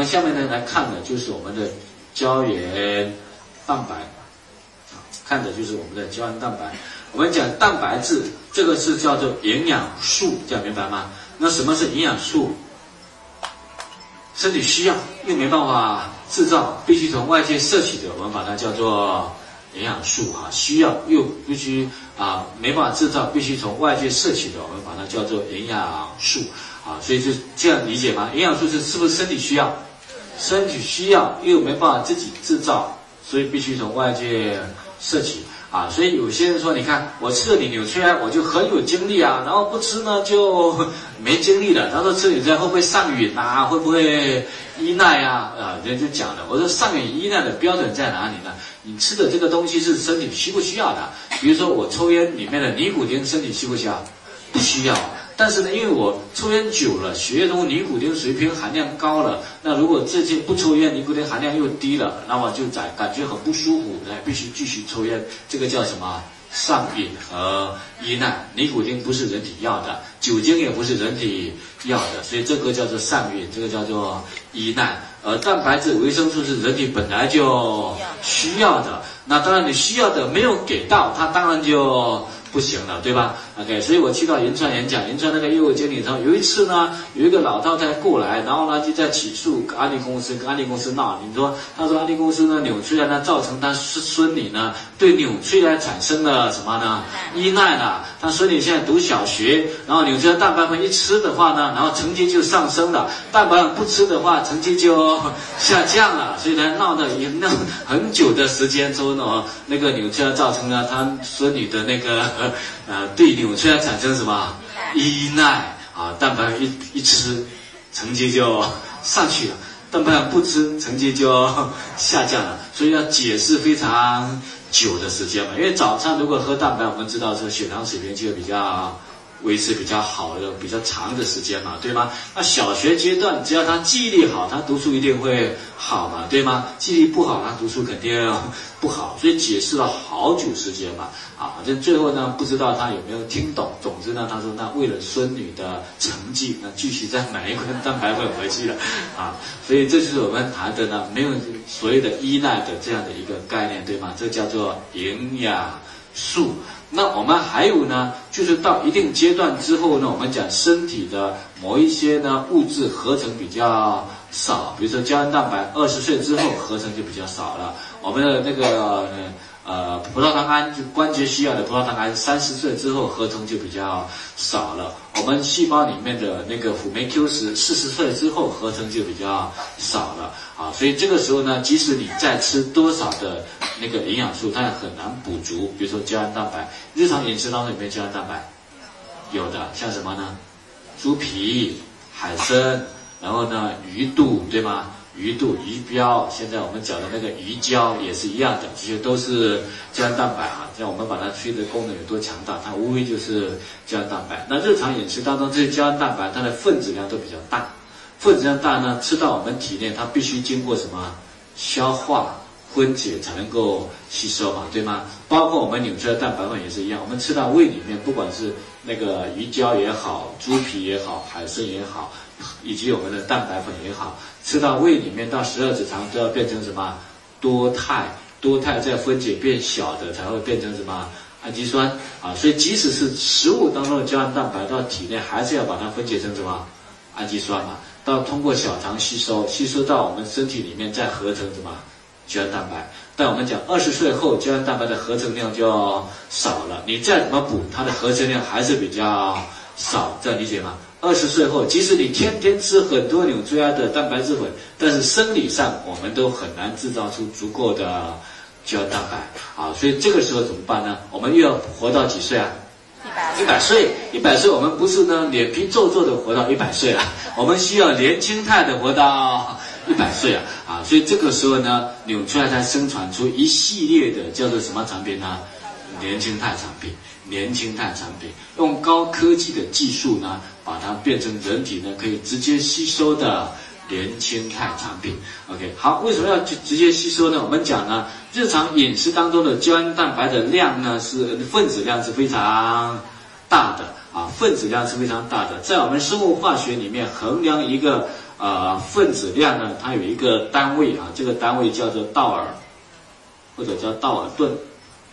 们下面呢来看的就是我们的胶原蛋白，啊，看的就是我们的胶原蛋白。我们讲蛋白质，这个是叫做营养素，这样明白吗？那什么是营养素？身体需要又没办法制造，必须从外界摄取的，我们把它叫做营养素啊。需要又必须啊没办法制造，必须从外界摄取的，我们把它叫做营养素啊。所以就这样理解吗？营养素是是不是身体需要？身体需要又没办法自己制造，所以必须从外界摄取。啊，所以有些人说，你看我吃了你纽崔莱，我就很有精力啊，然后不吃呢就 没精力了。他说吃纽崔莱会不会上瘾啊？会不会依赖啊？啊，人家就讲了，我说上瘾依赖的标准在哪里呢？你吃的这个东西是身体需不需要的？比如说我抽烟里面的尼古丁，身体需不需要？不需要。但是呢，因为我抽烟久了，血液中尼古丁水平含量高了。那如果最近不抽烟，尼古丁含量又低了，那么就在感觉很不舒服，那必须继续抽烟。这个叫什么？上瘾和依赖。尼古丁不是人体要的，酒精也不是人体要的，所以这个叫做上瘾，这个叫做依赖。而蛋白质、维生素是人体本来就需要的。那当然你需要的没有给到，它当然就。不行了，对吧？OK，所以我去到银川演讲，银川那个业务经理说，有一次呢，有一个老太太过来，然后呢就在起诉安利公司，跟安利公司闹。你说，他说安利公司呢纽崔莱呢造成他孙孙女呢对纽崔莱产生了什么呢？依赖了。他孙女现在读小学，然后纽崔莱蛋白粉一吃的话呢，然后成绩就上升了；蛋白粉不吃的话，成绩就下降了。所以呢闹的也闹很久的时间之后呢，那个纽崔莱造成了他孙女的那个。呃，对纽崔莱产生什么依赖啊？蛋白一一吃，成绩就上去了；蛋白不吃，成绩就下降了。所以要解释非常久的时间嘛。因为早餐如果喝蛋白，我们知道说血糖水平就会比较。维持比较好的、比较长的时间嘛，对吗？那小学阶段，只要他记忆力好，他读书一定会好嘛，对吗？记忆力不好，他读书肯定不好。所以解释了好久时间嘛，啊，这最后呢，不知道他有没有听懂。总之呢，他说那为了孙女的成绩，那继续再买一罐蛋白粉回去了，啊，所以这就是我们谈的呢，没有所谓的依赖的这样的一个概念，对吗？这叫做营养素。那我们还有呢，就是到一定阶段之后呢，我们讲身体的某一些呢物质合成比较少，比如说胶原蛋白，二十岁之后合成就比较少了。我们的那个。呃，呃葡萄糖胺就关节需要的葡萄糖胺，三十岁之后合成就比较少了。我们细胞里面的那个辅酶 Q 十，四十岁之后合成就比较少了啊。所以这个时候呢，即使你再吃多少的那个营养素，它也很难补足。比如说胶原蛋白，日常饮食当中有没有胶原蛋白？有的，像什么呢？猪皮、海参，然后呢，鱼肚，对吗？鱼肚、鱼标，现在我们讲的那个鱼胶也是一样的，这些都是胶原蛋白啊。像我们把它吹的功能有多强大，它无非就是胶原蛋白。那日常饮食当中，这些胶原蛋白它的分子量都比较大，分子量大呢，吃到我们体内，它必须经过什么消化分解才能够吸收嘛，对吗？包括我们纽崔莱蛋白粉也是一样，我们吃到胃里面，不管是那个鱼胶也好，猪皮也好，海参也好。以及我们的蛋白粉也好，吃到胃里面到十二指肠都要变成什么多肽，多肽再分解变小的才会变成什么氨基酸啊。所以即使是食物当中的胶原蛋白到体内，还是要把它分解成什么氨基酸嘛，到通过小肠吸收，吸收到我们身体里面再合成什么胶原蛋白。但我们讲二十岁后胶原蛋白的合成量就少了，你再怎么补，它的合成量还是比较少，这样理解吗？二十岁后，即使你天天吃很多纽崔莱的蛋白质粉，但是生理上我们都很难制造出足够的胶原蛋白啊。所以这个时候怎么办呢？我们又要活到几岁啊？一百一百岁，一百岁，我们不是呢脸皮皱皱的活到一百岁了，我们需要年轻态的活到一百岁啊啊！所以这个时候呢，纽崔莱才生产出一系列的叫做什么产品呢？年轻态产品。年轻态产品用高科技的技术呢，把它变成人体呢可以直接吸收的年轻态产品。OK，好，为什么要直直接吸收呢？我们讲呢，日常饮食当中的胶原蛋白的量呢是分子量是非常大的啊，分子量是非常大的，在我们生物化学里面衡量一个呃分子量呢，它有一个单位啊，这个单位叫做道尔，或者叫道尔顿，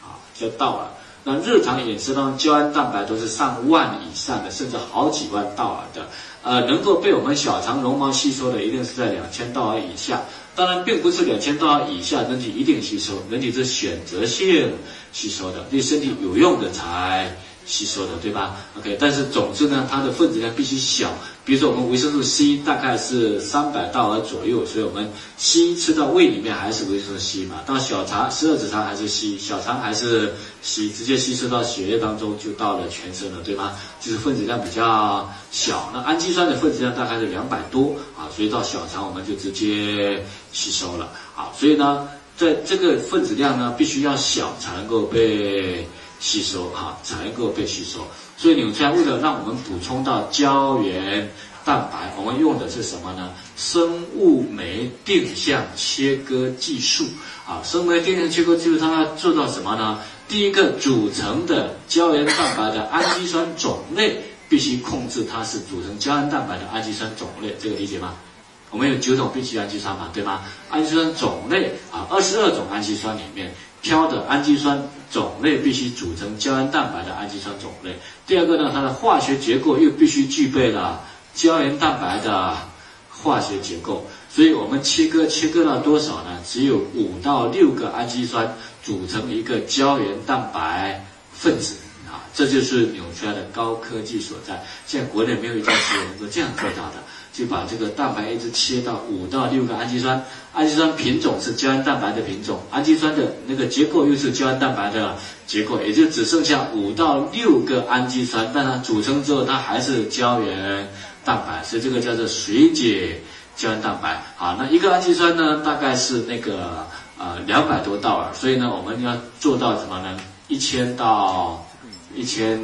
啊，叫道尔。那日常饮食当中，胶原蛋白都是上万以上的，甚至好几万道尔的。呃，能够被我们小肠绒毛吸收的，一定是在两千道尔以下。当然，并不是两千道尔以下人体一定吸收，人体是选择性吸收的，对身体有用的才。吸收的对吧？OK，但是总之呢，它的分子量必须小。比如说我们维生素 C 大概是三百道尔左右，所以我们 C 吃到胃里面还是维生素 C 嘛，到小肠十二指肠还是 C，小肠还是 C，直接吸收到血液当中就到了全身了，对吗？就是分子量比较小。那氨基酸的分子量大概是两百多啊，所以到小肠我们就直接吸收了啊。所以呢，在这个分子量呢必须要小才能够被。吸收哈才能够被吸收，所以纽崔莱为了让我们补充到胶原蛋白，我们用的是什么呢？生物酶定向切割技术啊，生物酶定向切割技术它要做到什么呢？第一个组成的胶原蛋白的氨基酸种类必须控制它是组成胶原蛋白的氨基酸种类，这个理解吗？我们有九种必需氨基酸嘛，对吗？氨基酸种类啊，二十二种氨基酸里面。挑的氨基酸种类必须组成胶原蛋白的氨基酸种类。第二个呢，它的化学结构又必须具备了胶原蛋白的化学结构。所以我们切割切割到多少呢？只有五到六个氨基酸组成一个胶原蛋白分子啊，这就是纽崔莱的高科技所在。现在国内没有一家企业能够这样做到的。就把这个蛋白一直切到五到六个氨基酸，氨基酸品种是胶原蛋白的品种，氨基酸的那个结构又是胶原蛋白的结构，也就只剩下五到六个氨基酸，但它组成之后它还是胶原蛋白，所以这个叫做水解胶原蛋白。好，那一个氨基酸呢，大概是那个呃两百多道尔，所以呢我们要做到什么呢？一千到一千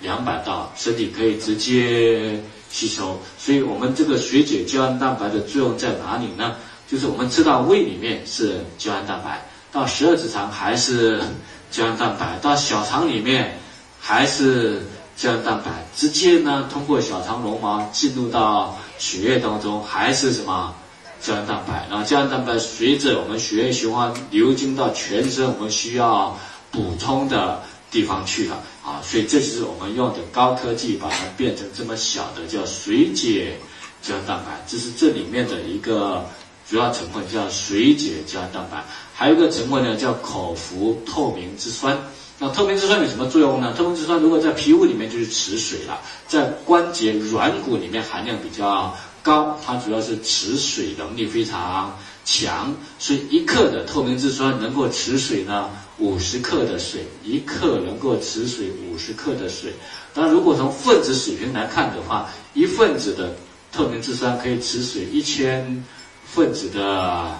两百道，身体可以直接。吸收，所以我们这个水解胶原蛋白的作用在哪里呢？就是我们知道胃里面是胶原蛋白，到十二指肠还是 胶原蛋白，到小肠里面还是胶原蛋白，直接呢通过小肠绒毛进入到血液当中还是什么胶原蛋白，然后胶原蛋白随着我们血液循环流经到全身，我们需要补充的。地方去了啊，所以这就是我们用的高科技，把它变成这么小的叫水解胶蛋白，这是这里面的一个主要成分，叫水解胶蛋白。还有一个成分呢，叫口服透明质酸。那透明质酸有什么作用呢？透明质酸如果在皮肤里面就是持水了，在关节软骨里面含量比较高，它主要是持水能力非常强，所以一克的透明质酸能够持水呢。五十克的水，一克能够持水五十克的水。当然，如果从分子水平来看的话，一分子的透明质酸可以持水一千分子的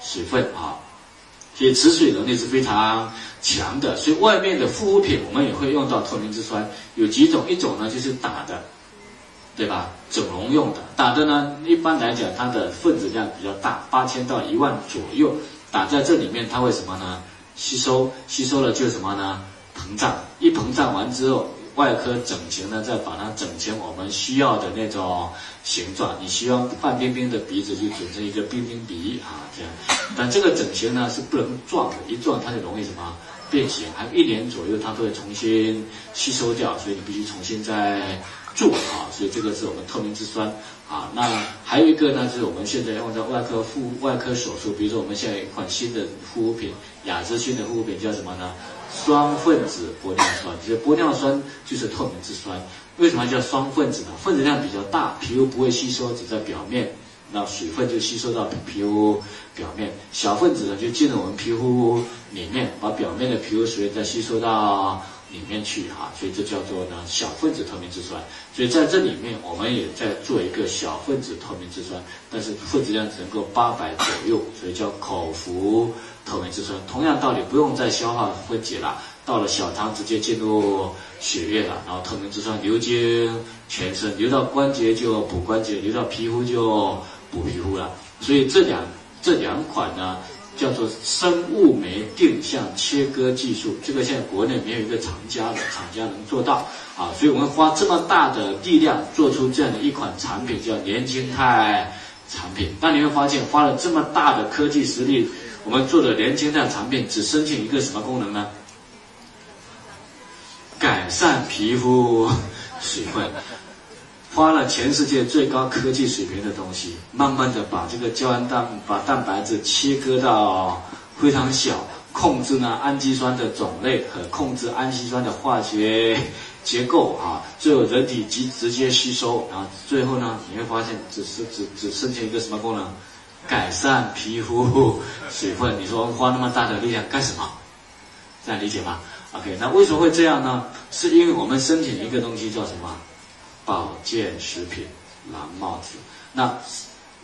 水分啊，所以持水能力是非常强的。所以外面的护肤品我们也会用到透明质酸，有几种，一种呢就是打的，对吧？整容用的，打的呢一般来讲它的分子量比较大，八千到一万左右，打在这里面它会什么呢？吸收吸收了就什么呢？膨胀，一膨胀完之后，外科整形呢，再把它整成我们需要的那种形状。你希望范冰冰的鼻子就整成一个冰冰鼻啊，这样。但这个整形呢是不能撞的，一撞它就容易什么变形，还有一年左右它都会重新吸收掉，所以你必须重新再做啊。所以这个是我们透明质酸。啊，那还有一个呢，就是我们现在用在外科护外科手术，比如说我们现在有一款新的护肤品，雅姿新的护肤品叫什么呢？双分子玻尿酸，其实玻尿酸就是透明质酸。为什么叫双分子呢？分子量比较大，皮肤不会吸收，只在表面，那水分就吸收到皮肤表面。小分子呢，就进入我们皮肤里面，把表面的皮肤水再吸收到。里面去哈，所以这叫做呢小分子透明质酸。所以在这里面，我们也在做一个小分子透明质酸，但是分子量只能够八百左右，所以叫口服透明质酸。同样道理，不用再消化分解了，到了小肠直接进入血液了，然后透明质酸流经全身，流到关节就补关节，流到皮肤就补皮肤了。所以这两这两款呢。叫做生物酶定向切割技术，这个现在国内没有一个厂家的厂家能做到啊，所以我们花这么大的力量做出这样的一款产品，叫年轻态产品。但你会发现，花了这么大的科技实力，我们做的年轻态产品只申请一个什么功能呢？改善皮肤水分。花了全世界最高科技水平的东西，慢慢的把这个胶原蛋把蛋白质切割到非常小，控制呢氨基酸的种类和控制氨基酸的化学结构啊，最后人体即直接吸收，然后最后呢你会发现只是只只剩下一个什么功能？改善皮肤水分。你说花那么大的力量干什么？这样理解吗？OK，那为什么会这样呢？是因为我们申请一个东西叫什么？保健食品蓝帽子，那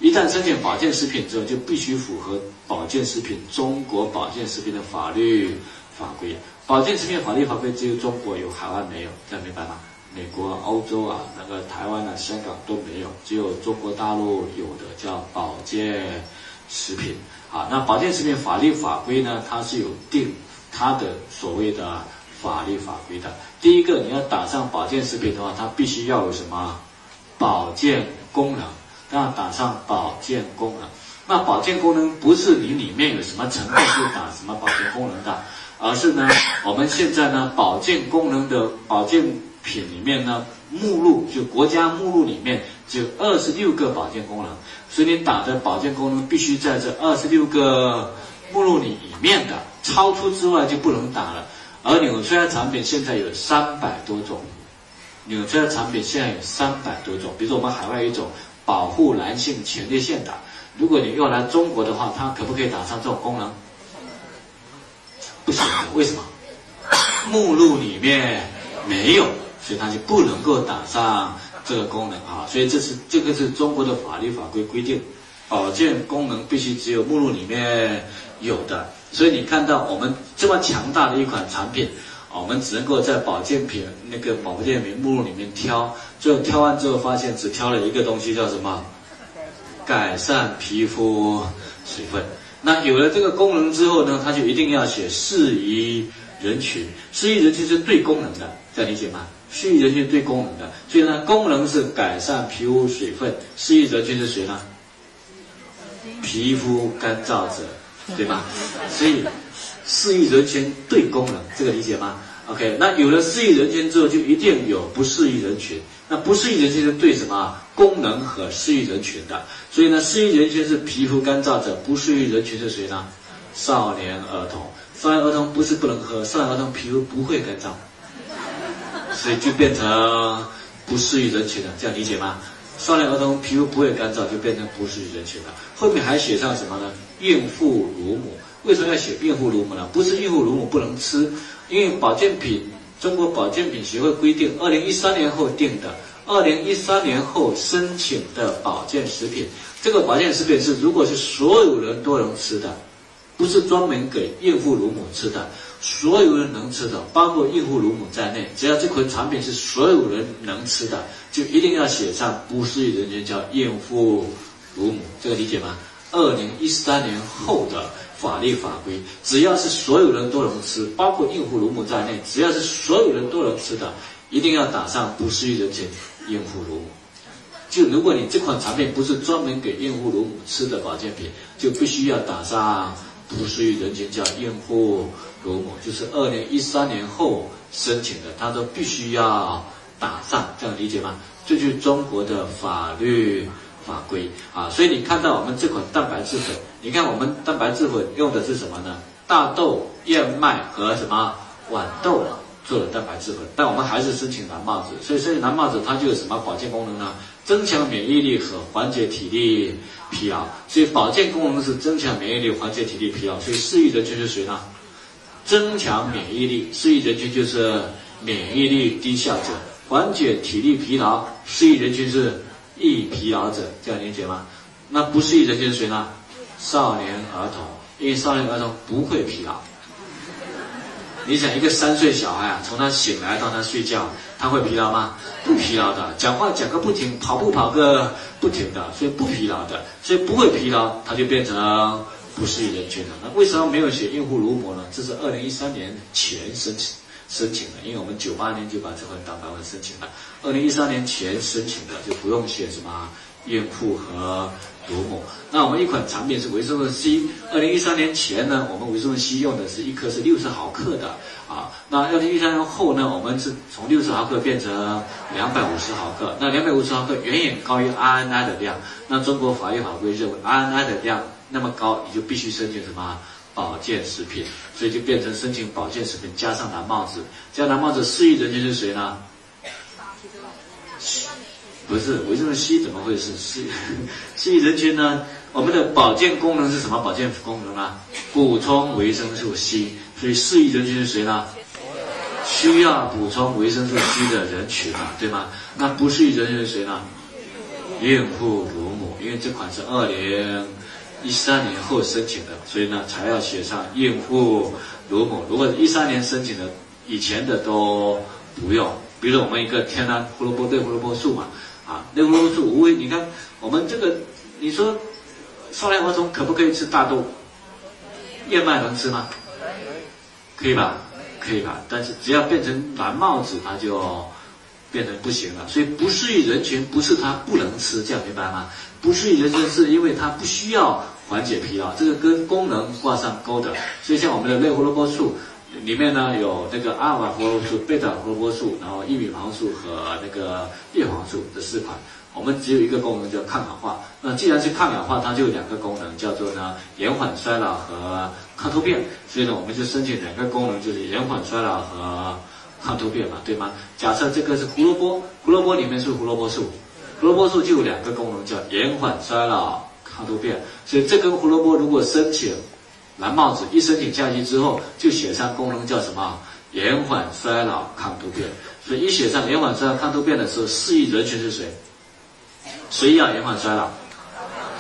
一旦申请保健食品之后，就必须符合保健食品中国保健食品的法律法规。保健食品法律法规只有中国有，海外没有，这样明白吗？美国、欧洲啊，那个台湾啊、香港都没有，只有中国大陆有的叫保健食品。啊，那保健食品法律法规呢，它是有定它的所谓的。法律法规的，第一个你要打上保健食品的话，它必须要有什么保健功能，要打上保健功能。那保健功能不是你里面有什么成分就打什么保健功能的，而是呢，我们现在呢保健功能的保健品里面呢目录就国家目录里面只有二十六个保健功能，所以你打的保健功能必须在这二十六个目录里里面的，超出之外就不能打了。而纽崔莱产品现在有三百多种，纽崔莱产品现在有三百多种。比如说我们海外一种保护男性前列腺的，如果你用来中国的话，它可不可以打上这种功能？不行的，为什么？目录里面没有，所以它就不能够打上这个功能啊。所以这是这个是中国的法律法规规定，保健功能必须只有目录里面有的。所以你看到我们这么强大的一款产品，我们只能够在保健品那个保健品目录里面挑，最后挑完之后发现只挑了一个东西，叫什么？改善皮肤水分。那有了这个功能之后呢，它就一定要写适宜人群，适宜人群是对功能的，这样理解吗？适宜人群对功能的，所以呢，功能是改善皮肤水分，适宜人群是谁呢？皮肤干燥者。对吧？所以适宜人群对功能，这个理解吗？OK，那有了适宜人群之后，就一定有不适宜人群。那不适宜人群是对什么功能和适宜人群的？所以呢，适宜人群是皮肤干燥者，不适宜人群是谁呢？少年儿童。少年儿童不是不能喝，少年儿童皮肤不会干燥，所以就变成不适宜人群了。这样理解吗？少年儿童皮肤不会干燥，就变成不适人群了。后面还写上什么呢？孕妇乳母。为什么要写孕妇乳母呢？不是孕妇乳母不能吃，因为保健品，中国保健品协会规定，二零一三年后定的，二零一三年后申请的保健食品，这个保健食品是如果是所有人都能吃的，不是专门给孕妇乳母吃的。所有人能吃的，包括孕妇乳母在内，只要这款产品是所有人能吃的，就一定要写上不适宜人群叫孕妇乳母，这个理解吗？二零一三年后的法律法规，只要是所有人都能吃，包括孕妇乳母在内，只要是所有人都能吃的，一定要打上不适宜人群孕妇乳母。就如果你这款产品不是专门给孕妇乳母吃的保健品，就必须要打上不属于人群叫孕妇。乳母就是二零一三年后申请的，他都必须要打上，这样理解吗？这就是中国的法律法规啊。所以你看到我们这款蛋白质粉，你看我们蛋白质粉用的是什么呢？大豆、燕麦和什么豌豆做的蛋白质粉，但我们还是申请蓝帽子。所以申请蓝帽子，它就有什么保健功能呢？增强免疫力和缓解体力疲劳。所以保健功能是增强免疫力、缓解体力疲劳。所以适宜人群是谁呢？增强免疫力，适宜人群就是免疫力低下者；缓解体力疲劳，适宜人群是易疲劳者。这样理解吗？那不适宜人群是谁呢？少年儿童，因为少年儿童不会疲劳。你想一个三岁小孩啊，从他醒来到他睡觉，他会疲劳吗？不疲劳的，讲话讲个不停，跑步跑个不停的，所以不疲劳的，所以不会疲劳，他就变成不适宜人群了。那为什么没有写孕妇乳母呢？这是二零一三年前申请申请的，因为我们九八年就把这份蛋白粉申请了，二零一三年前申请的就不用写什么孕妇和。乳母，那我们一款产品是维生素 C。二零一三年前呢，我们维生素 C 用的是一颗是六十毫克的啊。那二零一三年后呢，我们是从六十毫克变成两百五十毫克。那两百五十毫克远远高于 RNI 的量。那中国法律法规认为 RNI 的量那么高，你就必须申请什么保健食品，所以就变成申请保健食品加上蓝帽子。加蓝帽子适宜人群是谁呢？不是维生素 C 怎么会是 C C 人群呢？我们的保健功能是什么保健功能呢？补充维生素 C，所以适宜人群是谁呢？需要补充维生素 C 的人群嘛，对吗？那不适宜人群是谁呢？孕妇、乳母，因为这款是二零一三年后申请的，所以呢才要写上孕妇、乳母。如果一三年申请的，以前的都不用。比如我们一个天然胡萝卜对胡萝卜素嘛。啊，类胡萝卜素无味。你看我们这个，你说少年儿童可不可以吃大豆？燕麦能吃吗？可以吧？可以吧？但是只要变成蓝帽子，它就变成不行了。所以不适宜人群不是它不能吃，这样明白吗？不适宜人群是因为它不需要缓解疲劳，这个跟功能挂上钩的。所以像我们的类胡萝卜素。里面呢有那个阿尔法胡萝卜素、贝塔胡萝卜素，然后玉米黄素和那个叶黄素这四款。我们只有一个功能叫抗氧化。那既然是抗氧化，它就有两个功能，叫做呢延缓衰老和抗突变。所以呢，我们就申请两个功能，就是延缓衰老和抗突变嘛，对吗？假设这个是胡萝卜，胡萝卜里面是胡萝卜素，胡萝卜素就有两个功能，叫延缓衰老、抗突变。所以这根胡萝卜如果申请。蓝帽子一申请下去之后，就写上功能叫什么？延缓衰老抗突变。所以一写上延缓衰老抗突变的时候，适宜人群是谁？谁要延缓衰老？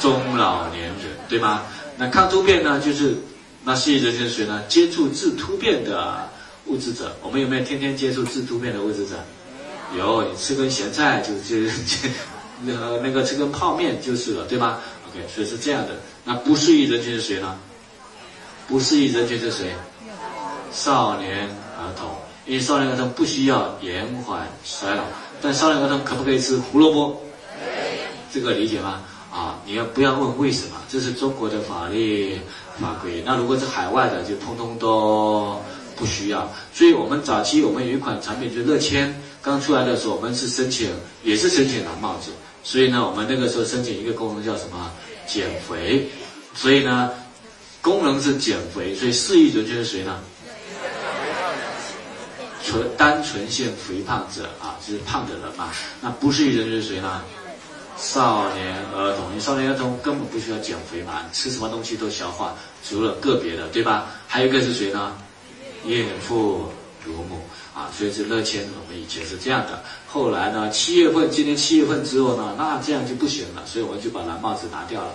中老年人，对吗？那抗突变呢？就是那适宜人群是谁呢？接触致突变的物质者。我们有没有天天接触致突变的物质者？有，你吃根咸菜就就就那个那个吃根泡面就是了，对吗？OK，所以是这样的。那不适宜人群是谁呢？不适宜人群是谁？少年儿童，因为少年儿童不需要延缓衰老，但少年儿童可不可以吃胡萝卜？这个理解吗？啊，你要不要问为什么？这是中国的法律法规。那如果是海外的，就通通都不需要。所以我们早期我们有一款产品，就乐谦刚出来的时候，我们是申请，也是申请蓝帽子。所以呢，我们那个时候申请一个功能叫什么？减肥。所以呢。功能是减肥，所以适宜人群是谁呢？纯单纯性肥胖者啊，就是胖的人嘛。那不适宜人群是谁呢？少年儿童，你少年儿童根本不需要减肥嘛，吃什么东西都消化，除了个别的，对吧？还有一个是谁呢？孕妇、乳母啊，所以是乐谦，我们以前是这样的。后来呢，七月份，今年七月份之后呢，那这样就不行了，所以我们就把蓝帽子拿掉了。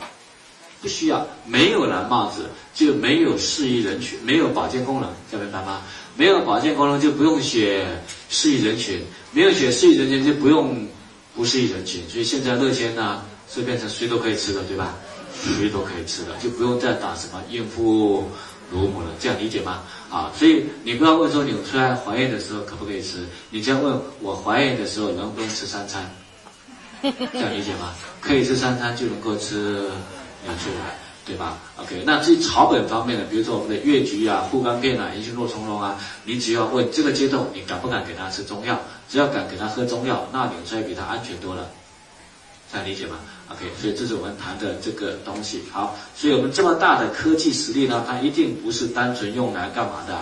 不需要，没有蓝帽子就没有适宜人群，没有保健功能，明白吗？没有保健功能就不用写适宜人群，没有写适宜人群就不用不适宜人群。所以现在乐天呢是变成谁都可以吃的，对吧？谁都可以吃的，就不用再打什么孕妇、乳母了，这样理解吗？啊，所以你不要问说你出来怀孕的时候可不可以吃，你只要问我怀孕的时候能不能吃三餐，这样理解吗？可以吃三餐就能够吃。出来，对吧？OK，那至于草本方面的，比如说我们的越橘啊、护肝片啊、银杏络苁蓉啊，你只要问这个阶段你敢不敢给他吃中药？只要敢给他喝中药，那纽崔比他安全多了，这样理解吗？OK，所以这是我们谈的这个东西。好，所以我们这么大的科技实力呢，它一定不是单纯用来干嘛的？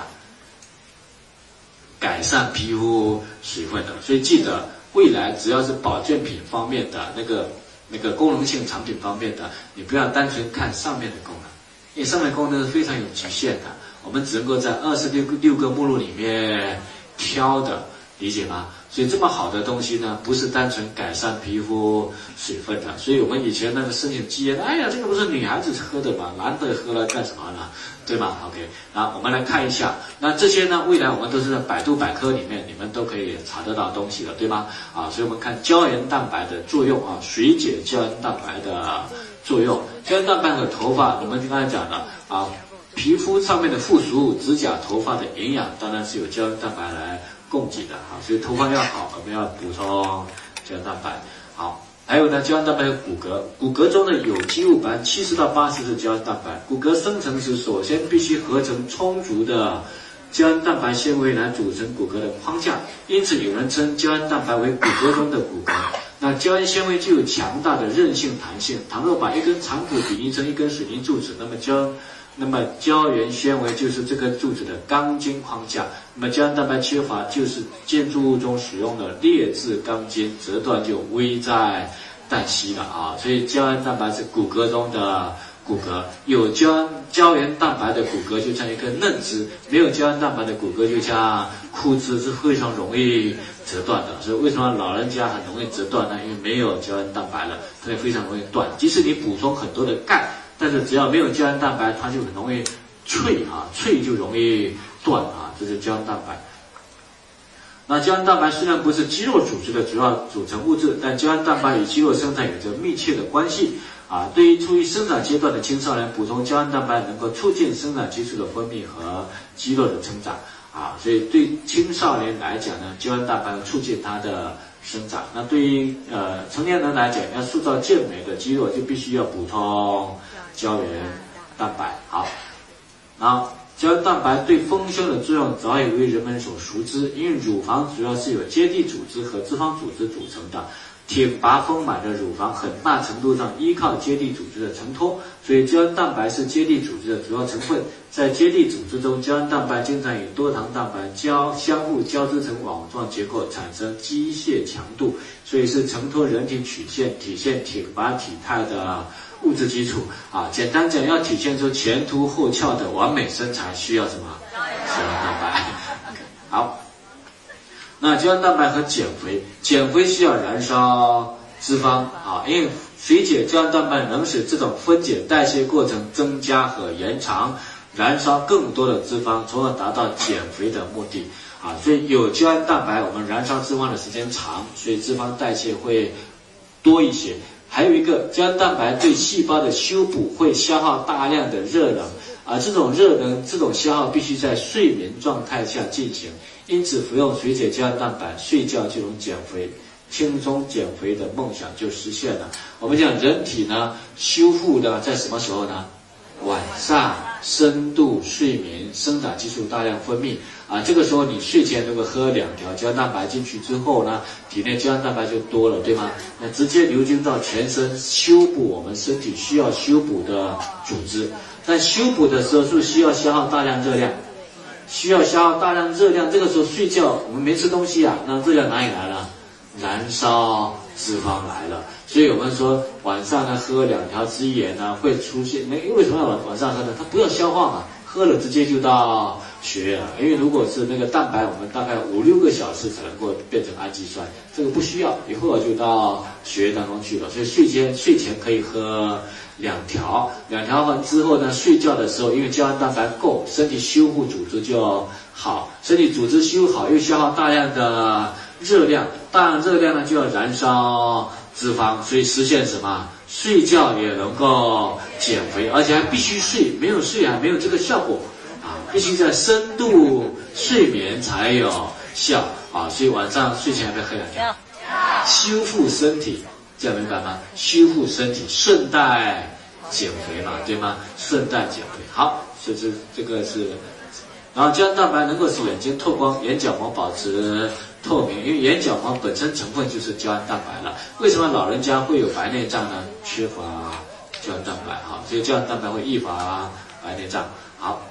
改善皮肤水分的。所以记得，未来只要是保健品方面的那个。那个功能性产品方面的，你不要单纯看上面的功能，因为上面功能是非常有局限的，我们只能够在二十六个六个目录里面挑的，理解吗？所以这么好的东西呢，不是单纯改善皮肤水分的。所以我们以前那个申请基因，哎呀，这个不是女孩子喝的吗？男的喝了干什么呢？对吧？OK，那我们来看一下，那这些呢，未来我们都是在百度百科里面，你们都可以查得到东西的，对吗？啊，所以我们看胶原蛋白的作用啊，水解胶原蛋白的作用，胶原蛋白和头发，我们刚才讲了啊，皮肤上面的附属物、指甲、头发的营养，当然是由胶原蛋白来供给的哈。所以头发要好，我们要补充胶原蛋白。好，还有呢，胶原蛋白有骨骼，骨骼中的有机物百分之七十到八十是胶原蛋白。骨骼生成时，首先必须合成充足的。胶原蛋白纤维来组成骨骼的框架，因此有人称胶原蛋白为骨骼中的骨骼。那胶原纤维具有强大的韧性弹性。倘若把一根长骨比拟成一根水泥柱子，那么胶，那么胶原纤维就是这根柱子的钢筋框架。那么胶原蛋白缺乏，就是建筑物中使用的劣质钢筋，折断就危在旦夕了啊！所以胶原蛋白是骨骼中的。骨骼有胶胶原蛋白的骨骼就像一根嫩枝，没有胶原蛋白的骨骼就像枯枝，是非常容易折断的。所以为什么老人家很容易折断呢？因为没有胶原蛋白了，它也非常容易断。即使你补充很多的钙，但是只要没有胶原蛋白，它就很容易脆啊，脆就容易断啊。这是胶原蛋白。那胶原蛋白虽然不是肌肉组织的主要组成物质，但胶原蛋白与肌肉生产有着密切的关系。啊，对于处于生长阶段的青少年，补充胶原蛋白能够促进生长激素的分泌和肌肉的成长。啊，所以对青少年来讲呢，胶原蛋白促进它的生长。那对于呃成年人来讲，要塑造健美的肌肉，就必须要补充胶原蛋白。好，然后胶原蛋白对丰胸的作用早已为人们所熟知，因为乳房主要是由结缔组织和脂肪组织组成的。挺拔丰满的乳房，很大程度上依靠结缔组织的承托，所以胶原蛋白是结缔组织的主要成分。在结缔组织中，胶原蛋白经常与多糖蛋白交相互交织成网状结构，产生机械强度，所以是承托人体曲线、体现挺拔体态的物质基础。啊，简单讲，要体现出前凸后翘的完美身材，需要什么？胶原蛋白。好。那胶原蛋白和减肥，减肥需要燃烧脂肪啊，因为水解胶原蛋白能使这种分解代谢过程增加和延长，燃烧更多的脂肪，从而达到减肥的目的啊。所以有胶原蛋白，我们燃烧脂肪的时间长，所以脂肪代谢会多一些。还有一个，胶原蛋白对细胞的修补会消耗大量的热能。而，这种热能，这种消耗必须在睡眠状态下进行，因此服用水解胶原蛋白，睡觉就能减肥，轻松减肥的梦想就实现了。我们讲人体呢，修复的在什么时候呢？晚上深度睡眠，生长激素大量分泌啊，这个时候你睡前如果喝两条胶原蛋白进去之后呢，体内胶原蛋白就多了，对吗？那直接流经到全身，修补我们身体需要修补的组织。但修补的时候是需要消耗大量热量，需要消耗大量热量。这个时候睡觉，我们没吃东西啊，那热量哪里来了？燃烧脂肪来了。所以我们说晚上呢喝两条之盐呢会出现，因为什么要晚晚上喝呢？它不要消化嘛，喝了直接就到血液了。因为如果是那个蛋白，我们大概五六个小时才能够变成氨基酸，这个不需要，一会儿就到血液当中去了。所以睡前睡前可以喝。两条，两条完之后呢，睡觉的时候，因为胶原蛋白够，身体修复组织就好，身体组织修好又消耗大量的热量，大量热量呢就要燃烧脂肪，所以实现什么？睡觉也能够减肥，而且还必须睡，没有睡还没有这个效果啊，必须在深度睡眠才有效啊，所以晚上睡前要不要喝两条？修复身体。这样明白吗？修复身体，顺带减肥嘛，对吗？顺带减肥。好，所以这这个是，然后胶原蛋白能够使眼睛透光，眼角膜保持透明，因为眼角膜本身成分就是胶原蛋白了。为什么老人家会有白内障呢？缺乏胶原蛋白，哈，所以胶原蛋白会易发白内障。好。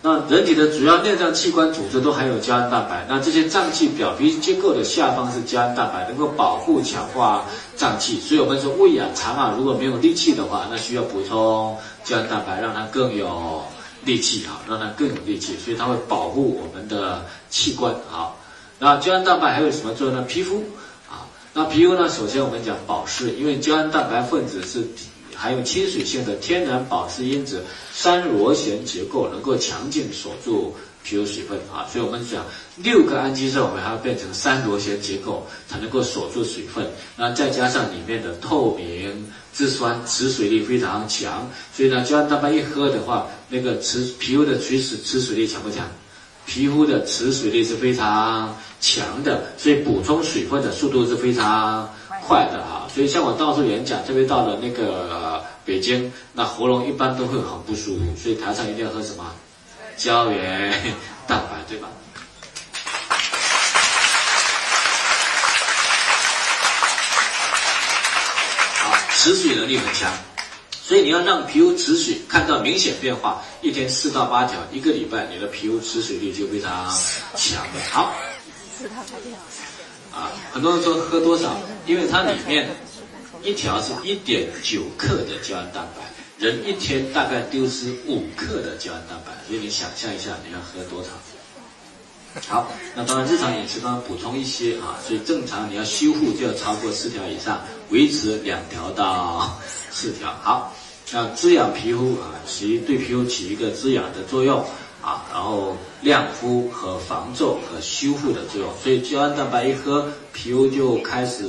那人体的主要内脏器官组织都含有胶原蛋白，那这些脏器表皮结构的下方是胶原蛋白，能够保护强化脏器。所以我们说胃啊、肠啊如果没有力气的话，那需要补充胶原蛋白，让它更有力气啊，让它更有力气，所以它会保护我们的器官啊。那胶原蛋白还有什么作用呢？皮肤啊，那皮肤呢，首先我们讲保湿，因为胶原蛋白分子是。含有亲水性的天然保湿因子三螺旋结构，能够强劲锁住皮肤水分啊。所以我们讲六个氨基酸，我们还要变成三螺旋结构才能够锁住水分。那再加上里面的透明质酸，持水力非常强。所以呢，胶原蛋白一喝的话，那个持皮肤的持水持水力强不强？皮肤的持水力是非常强的，所以补充水分的速度是非常快的哈。所以像我到处演讲，特别到了那个北京，那喉咙一般都会很不舒服，所以台上一定要喝什么胶原蛋白，对吧？好，持水能力很强。所以你要让皮肤持水，看到明显变化，一天四到八条，一个礼拜你的皮肤持水力就非常强了。好，四到八条。啊，很多人说喝多少？因为它里面一条是一点九克的胶原蛋白，人一天大概丢失五克的胶原蛋白，所以你想象一下你要喝多少？好，那当然日常饮食当中补充一些啊，所以正常你要修复就要超过四条以上，维持两条到四条。好。那滋养皮肤啊，其对皮肤起一个滋养的作用啊，然后亮肤和防皱和修复的作用。所以胶原蛋白一喝，皮肤就开始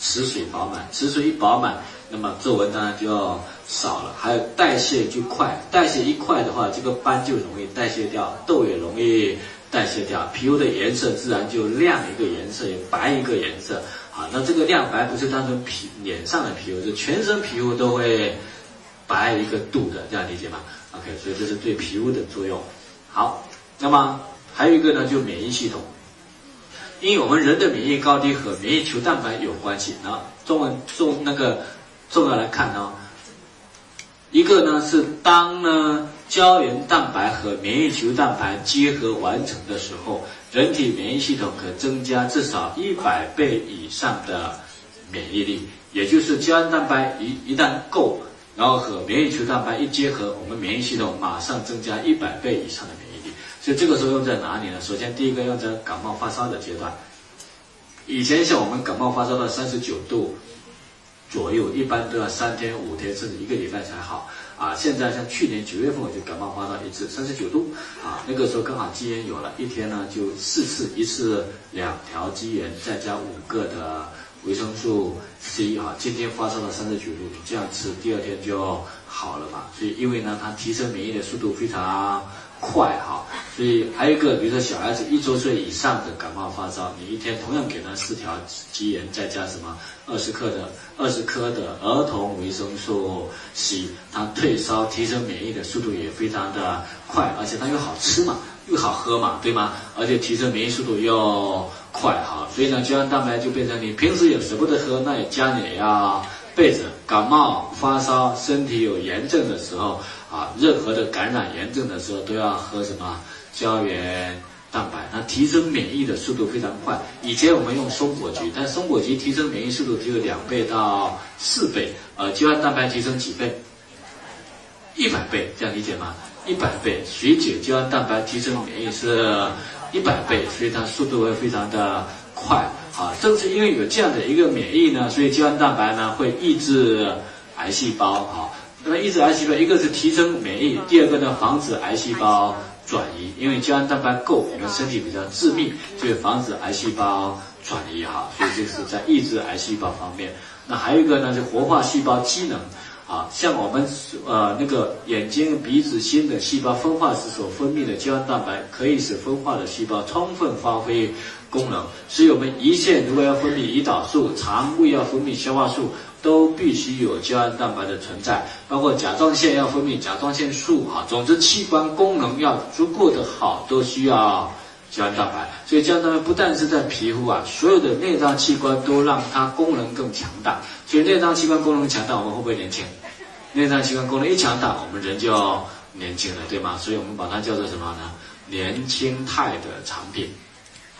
持水饱满，持水一饱满，那么皱纹当然就要少了，还有代谢就快，代谢一快的话，这个斑就容易代谢掉，痘也容易代谢掉，皮肤的颜色自然就亮一个颜色，白一个颜色。啊，那这个亮白不是单纯皮脸上的皮肤，是全身皮肤都会。白一个度的，这样理解吗？OK，所以这是对皮肤的作用。好，那么还有一个呢，就免疫系统，因为我们人的免疫高低和免疫球蛋白有关系。那中文重那个重要来看呢，一个呢是当呢胶原蛋白和免疫球蛋白结合完成的时候，人体免疫系统可增加至少一百倍以上的免疫力，也就是胶原蛋白一一旦够。然后和免疫球蛋白一结合，我们免疫系统马上增加一百倍以上的免疫力。所以这个时候用在哪里呢？首先第一个用在感冒发烧的阶段。以前像我们感冒发烧到三十九度左右，一般都要三天、五天甚至一个礼拜才好。啊，现在像去年九月份我就感冒发烧一次，三十九度。啊，那个时候刚好鸡眼有了，一天呢就四次，一次两条鸡眼，再加五个的。维生素 C 啊，今天发烧到三十九度，你这样吃，第二天就好了嘛。所以因为呢，它提升免疫的速度非常快哈。所以还有一个，比如说小孩子一周岁以上的感冒发烧，你一天同样给他四条鸡盐，再加什么二十克的二十克的儿童维生素 C，它退烧提升免疫的速度也非常的快，而且它又好吃嘛。又好喝嘛，对吗？而且提升免疫速度又快哈，所以呢，胶原蛋白就变成你平时也舍不得喝，那也家里也要备着。感冒发烧、身体有炎症的时候啊，任何的感染炎症的时候都要喝什么胶原蛋白，那提升免疫的速度非常快。以前我们用松果菊，但松果菊提升免疫速度只有两倍到四倍，呃，胶原蛋白提升几倍？一百倍，这样理解吗？一百倍，水解胶原蛋白提升免疫是一百倍，所以它速度会非常的快啊！正是因为有这样的一个免疫呢，所以胶原蛋白呢会抑制癌细胞啊。那么抑制癌细胞，一个是提升免疫，第二个呢防止癌细胞转移。因为胶原蛋白够，我们身体比较致密，所以防止癌细胞转移哈。所以这是在抑制癌细胞方面。那还有一个呢，就活化细胞机能。啊，像我们呃那个眼睛、鼻子、心等细胞分化时所分泌的胶原蛋白，可以使分化的细胞充分发挥功能。所以，我们胰腺如果要分泌胰岛素，肠胃要分泌消化素，都必须有胶原蛋白的存在。包括甲状腺要分泌甲状腺素，哈，总之器官功能要足够的好，都需要胶原蛋白。所以，胶原蛋白不但是在皮肤啊，所有的内脏器官都让它功能更强大。所以，内脏器官功能强大，我们会不会年轻？内脏器官功能一强大，我们人就要年轻了，对吗？所以我们把它叫做什么呢？年轻态的产品。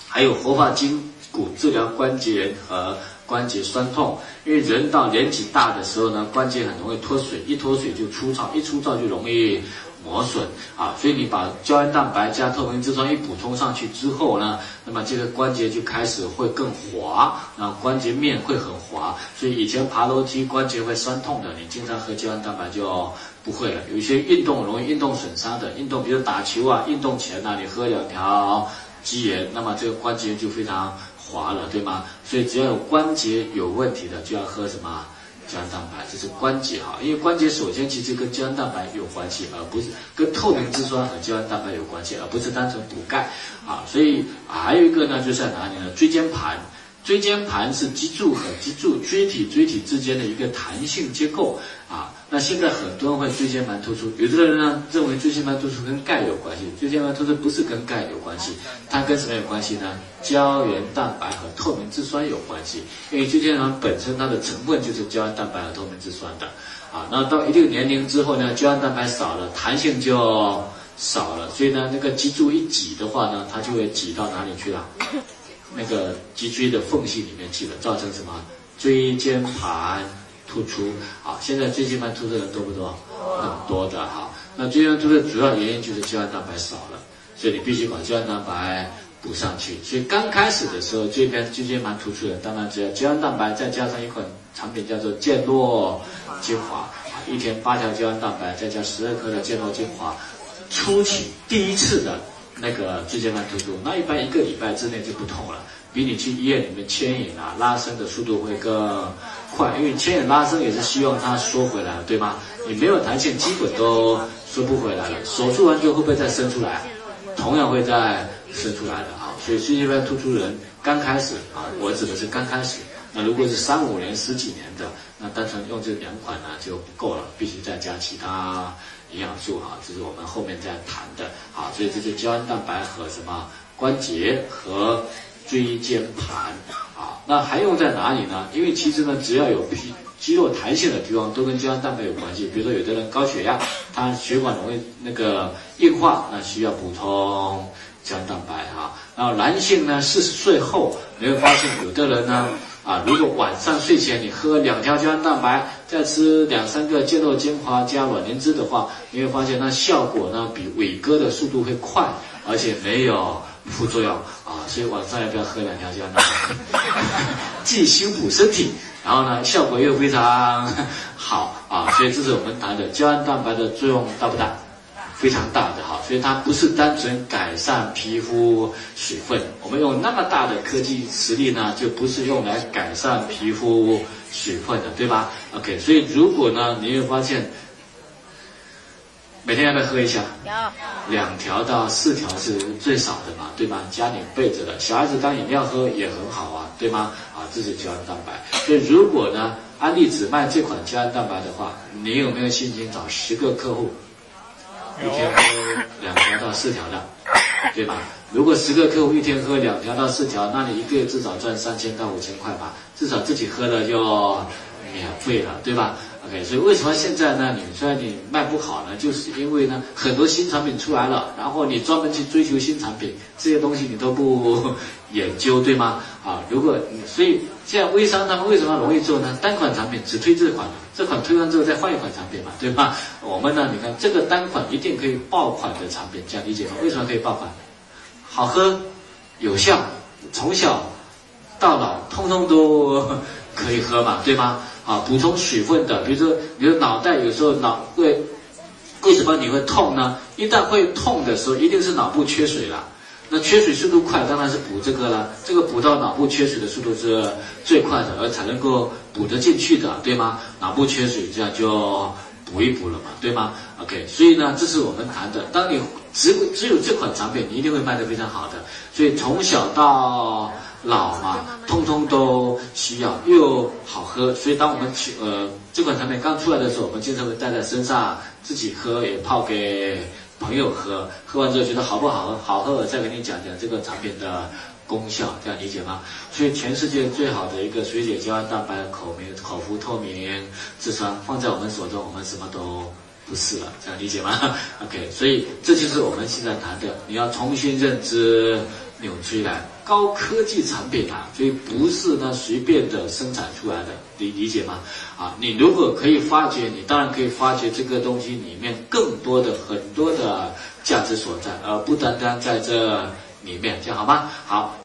还有活化筋骨、治疗关节炎和。关节酸痛，因为人到年纪大的时候呢，关节很容易脱水，一脱水就粗糙，一粗糙就容易磨损啊。所以你把胶原蛋白加透明质酸一补充上去之后呢，那么这个关节就开始会更滑，然后关节面会很滑。所以以前爬楼梯关节会酸痛的，你经常喝胶原蛋白就不会了。有一些运动容易运动损伤的，运动比如打球啊，运动前呢，你喝两条。肌炎，那么这个关节就非常滑了，对吗？所以只要有关节有问题的，就要喝什么胶原蛋白，这是关节哈。因为关节首先其实跟胶原蛋白有关系，而不是跟透明质酸和胶原蛋白有关系，而不是单纯补钙啊。所以还有一个呢，就是在哪里呢？椎间盘。椎间盘是脊柱和脊柱、椎体、椎体之间的一个弹性结构啊。那现在很多人会椎间盘突出，有的人呢认为椎间盘突出跟钙有关系，椎间盘突出不是跟钙有关系，它跟什么有关系呢？胶原蛋白和透明质酸有关系，因为椎间盘本身它的成分就是胶原蛋白和透明质酸的啊。那到一定年龄之后呢，胶原蛋白少了，弹性就少了，所以呢，那个脊柱一挤的话呢，它就会挤到哪里去了？那个脊椎的缝隙里面去了，造成什么椎间盘突出啊？现在椎间盘突出的人多不多？很多的哈。那椎间盘突出的主要原因就是胶原蛋白少了，所以你必须把胶原蛋白补上去。所以刚开始的时候，椎间椎间盘突出的，当然只要胶原蛋白再加上一款产品叫做健诺精华，一天八条胶原蛋白再加十二克的健诺精华，初期第一次的。那个椎间盘突出，那一般一个礼拜之内就不痛了，比你去医院里面牵引啊、拉伸的速度会更快，因为牵引拉伸也是希望它缩回来，对吗？你没有弹性，基本都缩不回来了。手术完之后会不会再生出来？同样会再生出来的啊。所以椎间盘突出人刚开始啊，我指的是刚开始。那如果是三五年、十几年的，那单纯用这两款呢就不够了，必须再加其他。营养素哈，这是我们后面再谈的，好，所以这是胶原蛋白和什么关节和椎间盘，啊，那还用在哪里呢？因为其实呢，只要有皮肌肉弹性的地方，都跟胶原蛋白有关系。比如说有的人高血压，他血管容易那个硬化，那需要补充胶原蛋白哈。然后男性呢，四十岁后，你会发现有的人呢。啊，如果晚上睡前你喝两条胶原蛋白，再吃两三个健诺精华加卵磷脂的话，你会发现那效果呢比伟哥的速度会快，而且没有副作用啊。所以晚上要不要喝两条胶原蛋白？既修补身体，然后呢效果又非常 好啊。所以这是我们谈的胶原蛋白的作用大不大？非常大的哈，所以它不是单纯改善皮肤水分。我们用那么大的科技实力呢，就不是用来改善皮肤水分的，对吧？OK，所以如果呢，你会发现每天要不要喝一下？要。两条到四条是最少的嘛，对吗？加点备着的，小孩子当饮料喝也很好啊，对吗？啊，这是胶原蛋白。所以如果呢，安利只卖这款胶原蛋白的话，你有没有信心找十个客户？一天喝两条到四条的，对吧？如果十个客户一天喝两条到四条，那你一个月至少赚三千到五千块吧，至少自己喝了就免费了，对吧？OK，所以为什么现在呢？你虽然你卖不好呢，就是因为呢很多新产品出来了，然后你专门去追求新产品，这些东西你都不研究，对吗？啊，如果所以现在微商他们为什么容易做呢？单款产品只推这款。这款推完之后再换一款产品嘛，对吧？我们呢，你看这个单款一定可以爆款的产品，这样理解吗？为什么可以爆款？好喝，有效，从小到老通通都可以喝嘛，对吗？啊，补充水分的，比如说你的脑袋有时候脑会，为什么你会痛呢？一旦会痛的时候，一定是脑部缺水了。那缺水速度快，当然是补这个了。这个补到脑部缺水的速度是最快的，而才能够补得进去的，对吗？脑部缺水，这样就补一补了嘛，对吗？OK，所以呢，这是我们谈的。当你只只有这款产品，你一定会卖得非常好的。所以从小到老嘛，通通都需要，又好喝。所以当我们去呃这款产品刚出来的时候，我们经常会带在身上，自己喝也泡给。朋友喝喝完之后觉得好不好喝？好喝，我再给你讲讲这个产品的功效，这样理解吗？所以全世界最好的一个水解胶原蛋白口明口服透明质酸放在我们手中，我们什么都不是了，这样理解吗？OK，所以这就是我们现在谈的，你要重新认知纽崔莱高科技产品啊，所以不是呢随便的生产出来的，你理解吗？啊，你如果可以发掘，你当然可以发掘这个东西里面更多的很多的价值所在，而不单单在这里面，这样好吗？好。